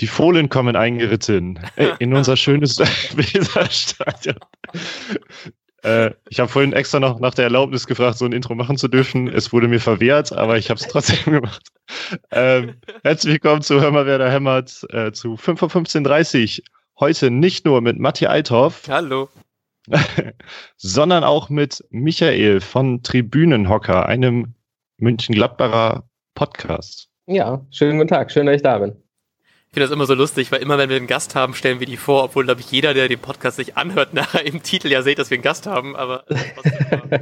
die Fohlen kommen eingeritten äh, in unser schönes Weserstadion. Äh, ich habe vorhin extra noch nach der Erlaubnis gefragt, so ein Intro machen zu dürfen. Es wurde mir verwehrt, aber ich habe es trotzdem gemacht. Ähm, herzlich willkommen zu Hör mal, wer da hämmert, äh, zu 5.15.30 Uhr. Heute nicht nur mit Matti Althoff. Hallo. sondern auch mit Michael von Tribünenhocker, einem München-Gladbacher Podcast. Ja, schönen guten Tag. Schön, dass ich da bin. Ich finde das immer so lustig, weil immer wenn wir einen Gast haben, stellen wir die vor, obwohl, glaube ich, jeder, der den Podcast sich anhört, nachher im Titel ja sieht, dass wir einen Gast haben, aber immer,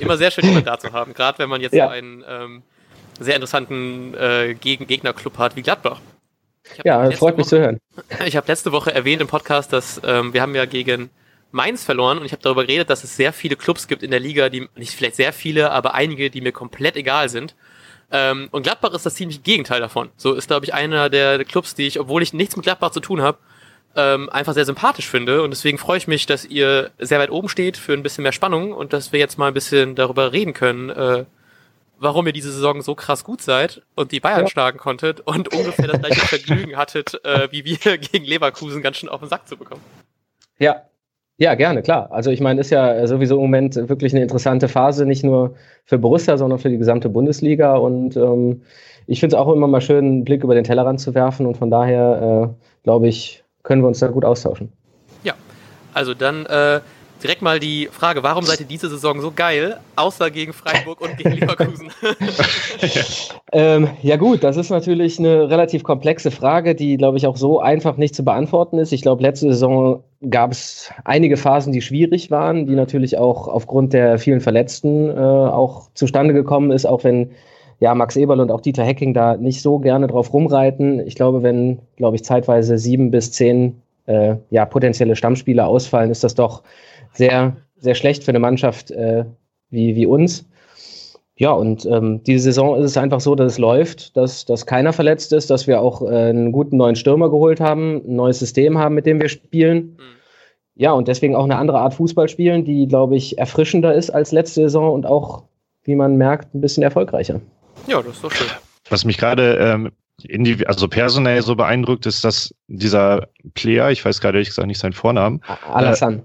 immer, sehr schön, jemanden da zu haben, gerade wenn man jetzt ja. so einen ähm, sehr interessanten äh, Geg Gegnerclub hat wie Gladbach. Ja, freut mich Woche, zu hören. Ich habe letzte Woche erwähnt im Podcast, dass ähm, wir haben ja gegen Mainz verloren und ich habe darüber geredet, dass es sehr viele Clubs gibt in der Liga, die nicht vielleicht sehr viele, aber einige, die mir komplett egal sind. Ähm, und Gladbach ist das ziemliche Gegenteil davon. So ist, glaube ich, einer der Clubs, die ich, obwohl ich nichts mit Gladbach zu tun habe, ähm, einfach sehr sympathisch finde. Und deswegen freue ich mich, dass ihr sehr weit oben steht für ein bisschen mehr Spannung und dass wir jetzt mal ein bisschen darüber reden können, äh, warum ihr diese Saison so krass gut seid und die Bayern ja. schlagen konntet und ungefähr das gleiche Vergnügen hattet, äh, wie wir gegen Leverkusen ganz schön auf den Sack zu bekommen. Ja, ja, gerne, klar. Also ich meine, ist ja sowieso im Moment wirklich eine interessante Phase, nicht nur für Borussia, sondern für die gesamte Bundesliga. Und ähm, ich finde es auch immer mal schön, einen Blick über den Tellerrand zu werfen. Und von daher, äh, glaube ich, können wir uns da gut austauschen. Ja, also dann äh, direkt mal die Frage, warum seid ihr diese Saison so geil, außer gegen Freiburg und gegen Leverkusen? ähm, ja gut, das ist natürlich eine relativ komplexe Frage, die, glaube ich, auch so einfach nicht zu beantworten ist. Ich glaube, letzte Saison gab es einige Phasen, die schwierig waren, die natürlich auch aufgrund der vielen Verletzten äh, auch zustande gekommen ist, auch wenn ja, Max Eberl und auch Dieter Hecking da nicht so gerne drauf rumreiten. Ich glaube, wenn, glaube ich, zeitweise sieben bis zehn äh, ja, potenzielle Stammspieler ausfallen, ist das doch sehr, sehr schlecht für eine Mannschaft äh, wie, wie uns. Ja, und ähm, diese Saison ist es einfach so, dass es läuft, dass, dass keiner verletzt ist, dass wir auch äh, einen guten neuen Stürmer geholt haben, ein neues System haben, mit dem wir spielen. Mhm. Ja, und deswegen auch eine andere Art Fußball spielen, die, glaube ich, erfrischender ist als letzte Saison und auch, wie man merkt, ein bisschen erfolgreicher. Ja, das ist doch schön. Was mich gerade ähm, also personell so beeindruckt, ist, dass dieser Player, ich weiß gerade ehrlich gesagt nicht seinen Vornamen. Alassane. Äh,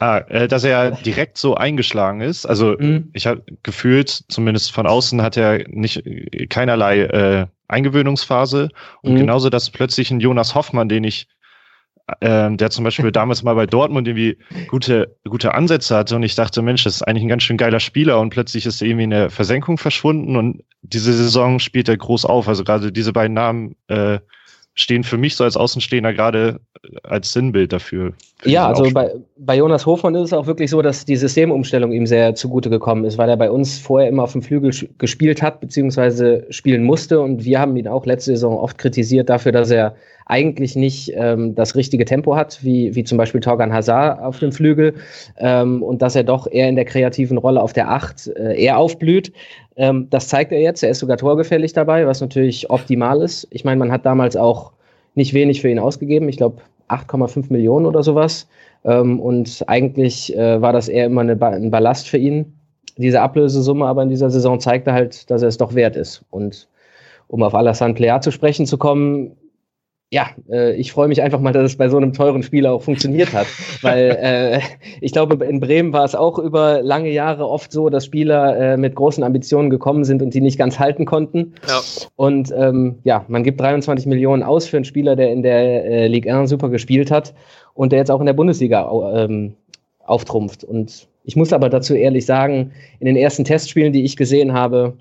Ah, äh, dass er direkt so eingeschlagen ist. Also mhm. ich habe gefühlt, zumindest von außen hat er nicht keinerlei äh, Eingewöhnungsphase. Und mhm. genauso, dass plötzlich ein Jonas Hoffmann, den ich, äh, der zum Beispiel damals mal bei Dortmund irgendwie gute, gute Ansätze hatte und ich dachte, Mensch, das ist eigentlich ein ganz schön geiler Spieler und plötzlich ist er irgendwie in der Versenkung verschwunden und diese Saison spielt er groß auf. Also gerade diese beiden Namen äh, stehen für mich so als Außenstehender gerade als Sinnbild dafür. Ja, also bei, bei Jonas Hofmann ist es auch wirklich so, dass die Systemumstellung ihm sehr zugute gekommen ist, weil er bei uns vorher immer auf dem Flügel gespielt hat, beziehungsweise spielen musste. Und wir haben ihn auch letzte Saison oft kritisiert dafür, dass er eigentlich nicht ähm, das richtige Tempo hat, wie, wie zum Beispiel Torgan Hazard auf dem Flügel, ähm, und dass er doch eher in der kreativen Rolle auf der Acht äh, eher aufblüht. Ähm, das zeigt er jetzt. Er ist sogar torgefällig dabei, was natürlich optimal ist. Ich meine, man hat damals auch nicht wenig für ihn ausgegeben. Ich glaube 8,5 Millionen oder sowas. Ähm, und eigentlich äh, war das eher immer eine ba ein Ballast für ihn. Diese Ablösesumme aber in dieser Saison zeigte halt, dass er es doch wert ist. Und um auf Alassane Plea zu sprechen zu kommen, ja, äh, ich freue mich einfach mal, dass es bei so einem teuren Spieler auch funktioniert hat. Weil äh, ich glaube, in Bremen war es auch über lange Jahre oft so, dass Spieler äh, mit großen Ambitionen gekommen sind und die nicht ganz halten konnten. Ja. Und ähm, ja, man gibt 23 Millionen aus für einen Spieler, der in der äh, Ligue 1 super gespielt hat und der jetzt auch in der Bundesliga ähm, auftrumpft. Und ich muss aber dazu ehrlich sagen, in den ersten Testspielen, die ich gesehen habe,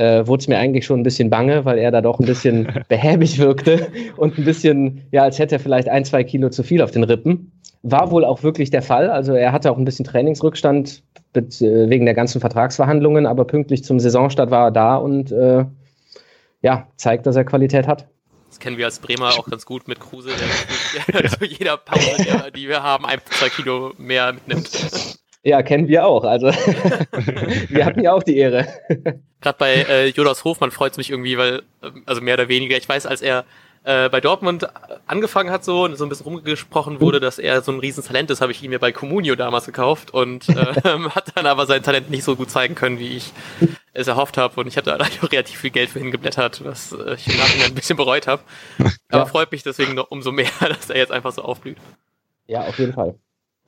äh, wurde es mir eigentlich schon ein bisschen bange, weil er da doch ein bisschen behäbig wirkte und ein bisschen, ja, als hätte er vielleicht ein, zwei Kilo zu viel auf den Rippen. War wohl auch wirklich der Fall. Also er hatte auch ein bisschen Trainingsrückstand mit, äh, wegen der ganzen Vertragsverhandlungen, aber pünktlich zum Saisonstart war er da und äh, ja, zeigt, dass er Qualität hat. Das kennen wir als Bremer auch ganz gut mit Kruse, der zu jeder Pause, die wir haben, ein, zwei Kilo mehr mitnimmt. Ja, kennen wir auch. Also wir hatten ja auch die Ehre. Gerade bei äh, Jonas Hofmann freut es mich irgendwie, weil, ähm, also mehr oder weniger, ich weiß, als er äh, bei Dortmund angefangen hat so und so ein bisschen rumgesprochen wurde, dass er so ein Riesentalent ist, habe ich ihn mir bei Comunio damals gekauft und äh, hat dann aber sein Talent nicht so gut zeigen können, wie ich es erhofft habe und ich habe da relativ viel Geld für hingeblättert, was äh, ich im Nachhinein ein bisschen bereut habe. Aber ja. freut mich deswegen noch umso mehr, dass er jetzt einfach so aufblüht. Ja, auf jeden Fall.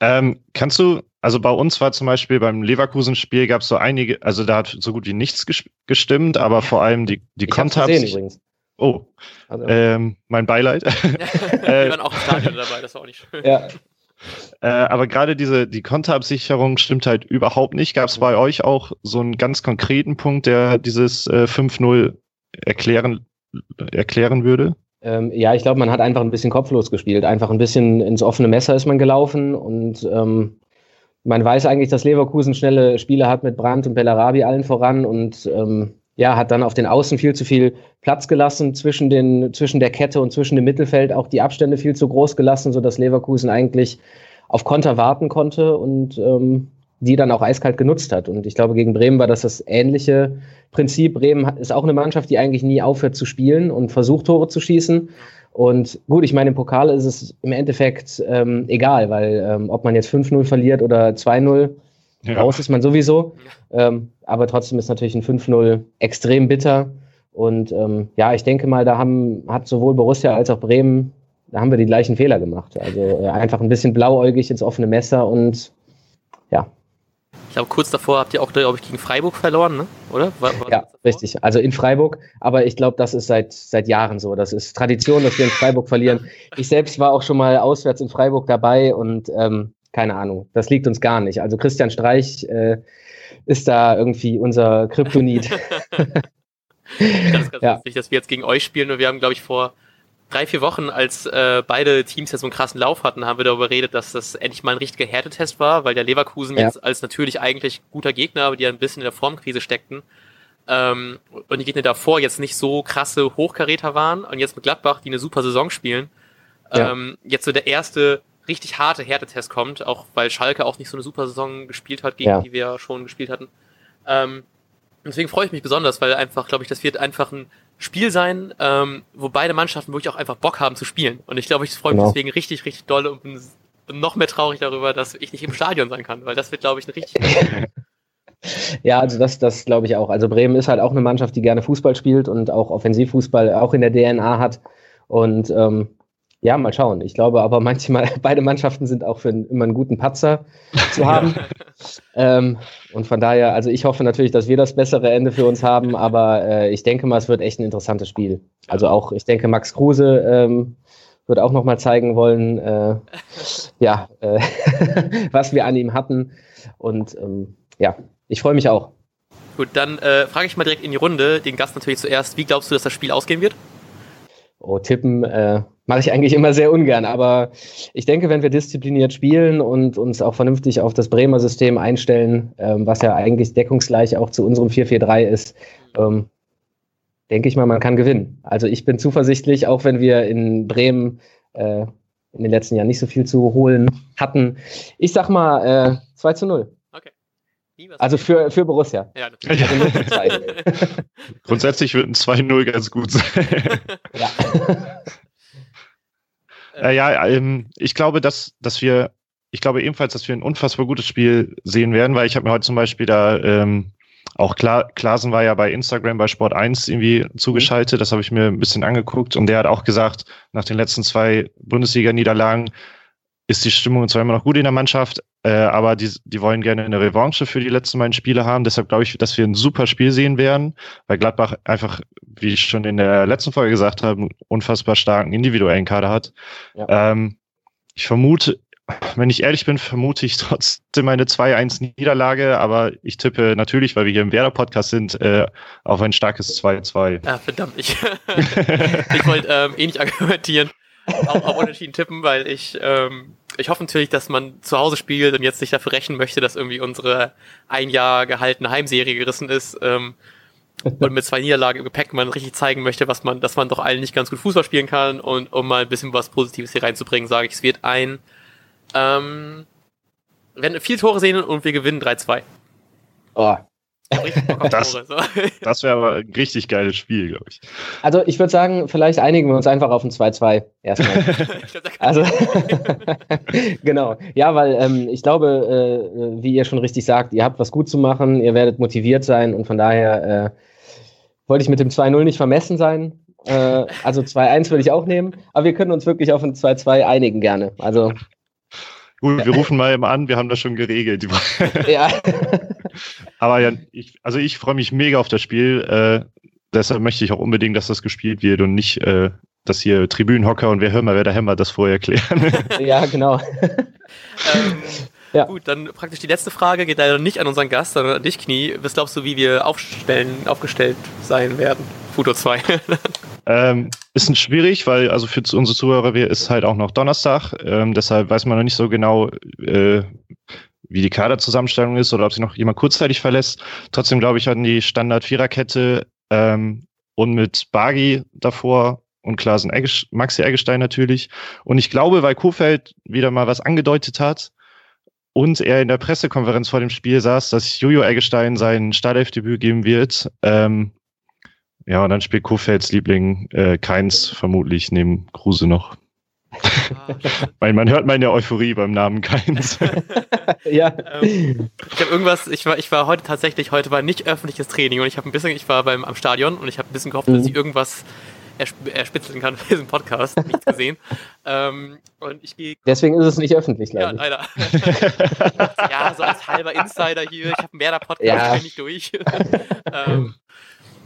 Ähm, kannst du, also bei uns war zum Beispiel beim Leverkusen-Spiel gab es so einige, also da hat so gut wie nichts gestimmt, aber vor allem die, die Konter. übrigens. Oh, also. ähm, mein Beileid. Wir waren auch im Stadion dabei, das war auch nicht schön. Ja. Äh, aber gerade diese, die Konterabsicherung stimmt halt überhaupt nicht. Gab es bei euch auch so einen ganz konkreten Punkt, der dieses äh, 5-0 erklären, erklären würde? Ähm, ja, ich glaube, man hat einfach ein bisschen kopflos gespielt. Einfach ein bisschen ins offene Messer ist man gelaufen und ähm, man weiß eigentlich, dass Leverkusen schnelle Spiele hat mit Brandt und Bellarabi allen voran und ähm, ja, hat dann auf den Außen viel zu viel Platz gelassen zwischen, den, zwischen der Kette und zwischen dem Mittelfeld, auch die Abstände viel zu groß gelassen, sodass Leverkusen eigentlich auf Konter warten konnte und ähm, die dann auch eiskalt genutzt hat. Und ich glaube, gegen Bremen war das das ähnliche Prinzip. Bremen ist auch eine Mannschaft, die eigentlich nie aufhört zu spielen und versucht, Tore zu schießen. Und gut, ich meine, im Pokal ist es im Endeffekt ähm, egal, weil ähm, ob man jetzt 5-0 verliert oder 2-0, ja. raus ist man sowieso. Ähm, aber trotzdem ist natürlich ein 5-0 extrem bitter. Und ähm, ja, ich denke mal, da haben, hat sowohl Borussia als auch Bremen, da haben wir die gleichen Fehler gemacht. Also äh, einfach ein bisschen blauäugig ins offene Messer und ja, ich glaube, kurz davor habt ihr auch, glaube ich, gegen Freiburg verloren, ne? oder? War, war ja, richtig. Also in Freiburg, aber ich glaube, das ist seit, seit Jahren so. Das ist Tradition, dass wir in Freiburg verlieren. Ich selbst war auch schon mal auswärts in Freiburg dabei und ähm, keine Ahnung, das liegt uns gar nicht. Also Christian Streich äh, ist da irgendwie unser Kryptonit. das ist ganz ja. lustig, dass wir jetzt gegen euch spielen und wir haben, glaube ich, vor drei, vier Wochen, als äh, beide Teams jetzt so einen krassen Lauf hatten, haben wir darüber geredet, dass das endlich mal ein richtiger Härtetest war, weil der Leverkusen ja. jetzt als natürlich eigentlich guter Gegner, aber die ja ein bisschen in der Formkrise steckten, ähm, und die Gegner davor jetzt nicht so krasse Hochkaräter waren und jetzt mit Gladbach, die eine super Saison spielen, ja. ähm, jetzt so der erste richtig harte Härtetest kommt, auch weil Schalke auch nicht so eine super Saison gespielt hat, gegen ja. die wir ja schon gespielt hatten. Ähm, deswegen freue ich mich besonders, weil einfach, glaube ich, das wird einfach ein Spiel sein, ähm, wo beide Mannschaften wirklich auch einfach Bock haben zu spielen. Und ich glaube, ich freue mich genau. deswegen richtig, richtig doll und bin noch mehr traurig darüber, dass ich nicht im Stadion sein kann, weil das wird, glaube ich, ein richtig. ja, also das, das glaube ich auch. Also Bremen ist halt auch eine Mannschaft, die gerne Fußball spielt und auch Offensivfußball auch in der DNA hat. Und ähm, ja, mal schauen. Ich glaube aber manchmal, beide Mannschaften sind auch für immer einen guten Patzer zu haben. ähm, und von daher, also ich hoffe natürlich, dass wir das bessere Ende für uns haben, aber äh, ich denke mal, es wird echt ein interessantes Spiel. Also auch, ich denke, Max Kruse ähm, wird auch nochmal zeigen wollen, äh, ja, äh, was wir an ihm hatten. Und ähm, ja, ich freue mich auch. Gut, dann äh, frage ich mal direkt in die Runde, den Gast natürlich zuerst. Wie glaubst du, dass das Spiel ausgehen wird? Oh, tippen äh, mache ich eigentlich immer sehr ungern. Aber ich denke, wenn wir diszipliniert spielen und uns auch vernünftig auf das Bremer System einstellen, ähm, was ja eigentlich deckungsgleich auch zu unserem 4-4-3 ist, ähm, denke ich mal, man kann gewinnen. Also ich bin zuversichtlich, auch wenn wir in Bremen äh, in den letzten Jahren nicht so viel zu holen hatten. Ich sag mal äh, 2 zu 0. Also für, für Borussia. Ja, natürlich. Ja. Grundsätzlich wird ein 2-0 ganz gut sein. ja. äh, ja, ähm, ich glaube, dass, dass wir, ich glaube ebenfalls, dass wir ein unfassbar gutes Spiel sehen werden, weil ich habe mir heute zum Beispiel da ähm, auch Kla Klasen war ja bei Instagram bei Sport 1 irgendwie zugeschaltet, das habe ich mir ein bisschen angeguckt. Und der hat auch gesagt, nach den letzten zwei Bundesliga-Niederlagen, ist die Stimmung zwar immer noch gut in der Mannschaft, äh, aber die, die wollen gerne eine Revanche für die letzten beiden Spiele haben. Deshalb glaube ich, dass wir ein super Spiel sehen werden, weil Gladbach einfach, wie ich schon in der letzten Folge gesagt habe, einen unfassbar starken individuellen Kader hat. Ja. Ähm, ich vermute, wenn ich ehrlich bin, vermute ich trotzdem eine 2-1-Niederlage, aber ich tippe natürlich, weil wir hier im Werder-Podcast sind, äh, auf ein starkes 2-2. Ja, verdammt, ich, ich wollte ähm, eh nicht argumentieren auch, auch unentschieden tippen, weil ich, ähm, ich hoffe natürlich, dass man zu Hause spielt und jetzt sich dafür rächen möchte, dass irgendwie unsere ein Jahr gehaltene Heimserie gerissen ist. Ähm, und mit zwei Niederlagen im Gepäck man richtig zeigen möchte, was man, dass man doch allen nicht ganz gut Fußball spielen kann und um mal ein bisschen was Positives hier reinzubringen, sage ich, es wird ein, ähm, werden viel Tore sehen und wir gewinnen 3-2. Oh, das, das wäre aber ein richtig geiles Spiel, glaube ich. Also ich würde sagen, vielleicht einigen wir uns einfach auf ein 2-2 erstmal. also genau. Ja, weil ähm, ich glaube, äh, wie ihr schon richtig sagt, ihr habt was gut zu machen, ihr werdet motiviert sein und von daher äh, wollte ich mit dem 2-0 nicht vermessen sein. Äh, also 2-1 würde ich auch nehmen, aber wir können uns wirklich auf ein 2-2 einigen gerne. Also Gut, wir rufen mal an, wir haben das schon geregelt. ja. Aber ja, ich, also ich freue mich mega auf das Spiel. Äh, deshalb möchte ich auch unbedingt, dass das gespielt wird und nicht, äh, dass hier Tribünenhocker und wer hör mal, wer der Hämmer das vorher klären. ja, genau. ähm, ja. Gut, dann praktisch die letzte Frage geht leider nicht an unseren Gast, sondern an dich, Knie. Was glaubst du, wie wir aufstellen, aufgestellt sein werden? Futur 2. ähm, ist ein schwierig, weil also für unsere Zuhörer ist halt auch noch Donnerstag. Ähm, deshalb weiß man noch nicht so genau, äh, wie die Kaderzusammenstellung ist oder ob sich noch jemand kurzzeitig verlässt. Trotzdem glaube ich an die Standard-Viererkette ähm, und mit Bagi davor und Klasen Eggestein, Maxi Eggestein natürlich. Und ich glaube, weil Kofeld wieder mal was angedeutet hat, und er in der Pressekonferenz vor dem Spiel saß, dass Jojo Eggestein sein Startelfdebüt geben wird. Ähm, ja, und dann spielt Kofelds Liebling äh, Keins vermutlich neben Kruse noch. Weil man hört meine Euphorie beim Namen Keins. ja. Ähm, ich habe irgendwas, ich war, ich war heute tatsächlich, heute war nicht öffentliches Training und ich habe ein bisschen, ich war beim am Stadion und ich habe ein bisschen gehofft, mhm. dass ich irgendwas erspitzeln kann für diesen Podcast. Nichts gesehen. ähm, und ich gehe. Deswegen ist es nicht öffentlich, glaube Ja, leider. ja, so als halber Insider hier. Ich habe mehr der Podcast, ja. nicht durch. ähm,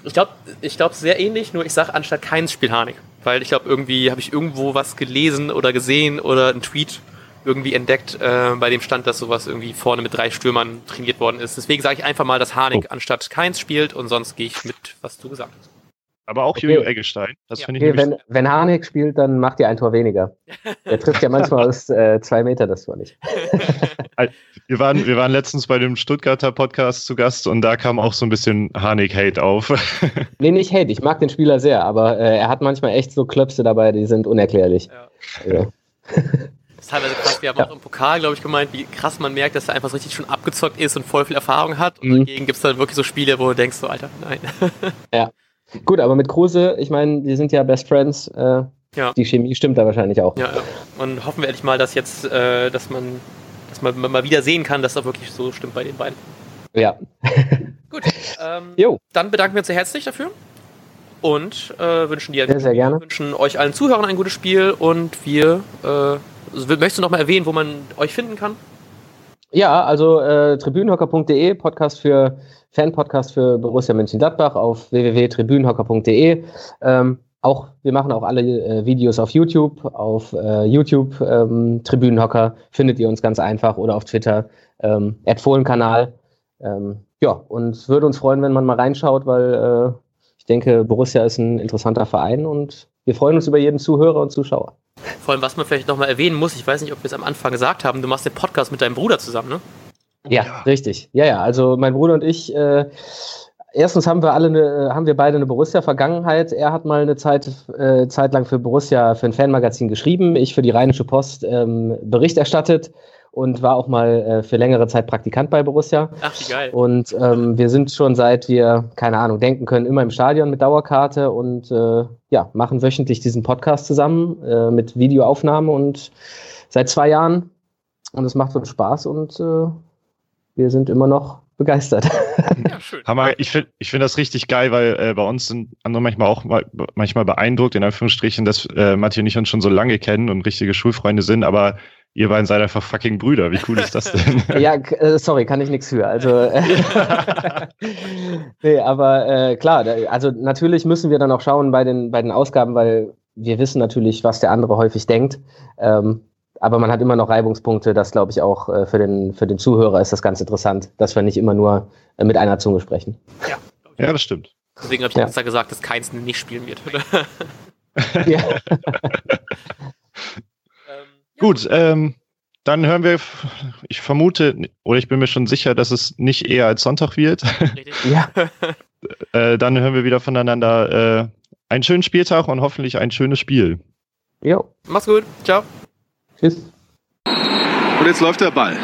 ich glaube, ich glaube sehr ähnlich, nur ich sage anstatt keins Spiel Harnik. Weil ich glaube, irgendwie habe ich irgendwo was gelesen oder gesehen oder einen Tweet irgendwie entdeckt, äh, bei dem stand, dass sowas irgendwie vorne mit drei Stürmern trainiert worden ist. Deswegen sage ich einfach mal, dass Harnik oh. anstatt keins spielt und sonst gehe ich mit, was du gesagt hast. Aber auch okay. Jojo Eggestein. Das ja. finde ich okay, wenn, wenn Harnik spielt, dann macht ihr ein Tor weniger. Er trifft ja manchmal aus äh, zwei Meter das Tor nicht. wir, waren, wir waren letztens bei dem Stuttgarter Podcast zu Gast und da kam auch so ein bisschen Harnik-Hate auf. nee, nicht Hate. Ich mag den Spieler sehr, aber äh, er hat manchmal echt so Klöpse dabei, die sind unerklärlich. Ja. Ja. Das ist teilweise krass. Wir haben ja. auch im Pokal, glaube ich, gemeint, wie krass man merkt, dass er einfach so richtig schon abgezockt ist und voll viel Erfahrung hat. Und mhm. dagegen gibt es dann wirklich so Spiele, wo du denkst, so, Alter, nein. Ja. Gut, aber mit Kruse, ich meine, die sind ja Best Friends. Äh, ja. Die Chemie stimmt da wahrscheinlich auch. Ja. Und hoffen wir endlich mal, dass jetzt, äh, dass man, dass man mal wieder sehen kann, dass das wirklich so stimmt bei den beiden. Ja. Gut. Ähm, jo. Dann bedanken wir uns sehr herzlich dafür und äh, wünschen dir sehr, sehr gerne. wünschen euch allen Zuhörern ein gutes Spiel und wir äh, möchtest du noch mal erwähnen, wo man euch finden kann? Ja, also äh, tribünenhocker.de, Podcast für Fan-Podcast für Borussia Mönchengladbach auf www.tribünenhocker.de. Ähm, auch, wir machen auch alle äh, Videos auf YouTube. Auf äh, YouTube ähm, Tribünenhocker findet ihr uns ganz einfach oder auf Twitter ähm, Fohlenkanal. Ähm, ja, und würde uns freuen, wenn man mal reinschaut, weil äh, ich denke, Borussia ist ein interessanter Verein und wir freuen uns über jeden Zuhörer und Zuschauer. Vor allem, was man vielleicht nochmal erwähnen muss, ich weiß nicht, ob wir es am Anfang gesagt haben, du machst den Podcast mit deinem Bruder zusammen, ne? Ja, ja, richtig. Ja, ja. Also mein Bruder und ich, äh, erstens haben wir alle eine, haben wir beide eine Borussia-Vergangenheit. Er hat mal eine Zeit, äh, Zeit lang für Borussia, für ein Fanmagazin geschrieben, ich für die Rheinische Post ähm, Bericht erstattet und war auch mal äh, für längere Zeit Praktikant bei Borussia. Ach, wie geil. Und ähm, wir sind schon seit wir, keine Ahnung, denken können, immer im Stadion mit Dauerkarte und äh, ja, machen wöchentlich diesen Podcast zusammen äh, mit Videoaufnahme und seit zwei Jahren. Und es macht uns Spaß und äh, wir sind immer noch begeistert. Ja, schön. Hammer. Ich finde ich find das richtig geil, weil äh, bei uns sind andere manchmal auch mal, manchmal beeindruckt, in Anführungsstrichen, dass äh, Matthias und ich uns schon so lange kennen und richtige Schulfreunde sind, aber ihr beiden seid einfach fucking Brüder. Wie cool ist das denn? ja, äh, sorry, kann ich nichts für. Also, äh, nee, aber äh, klar, also natürlich müssen wir dann auch schauen bei den, bei den Ausgaben, weil wir wissen natürlich, was der andere häufig denkt. Ähm, aber man hat immer noch Reibungspunkte. Das glaube ich auch äh, für, den, für den Zuhörer ist das ganz interessant, dass wir nicht immer nur äh, mit einer Zunge sprechen. Ja, ja das stimmt. Deswegen habe ich ja. gesagt, dass keins nicht spielen wird. ja. Gut, ähm, dann hören wir, ich vermute, oder ich bin mir schon sicher, dass es nicht eher als Sonntag wird. Richtig. Ja. äh, dann hören wir wieder voneinander äh, einen schönen Spieltag und hoffentlich ein schönes Spiel. Jo. Mach's gut. Ciao. Tschüss. Und jetzt läuft der Ball.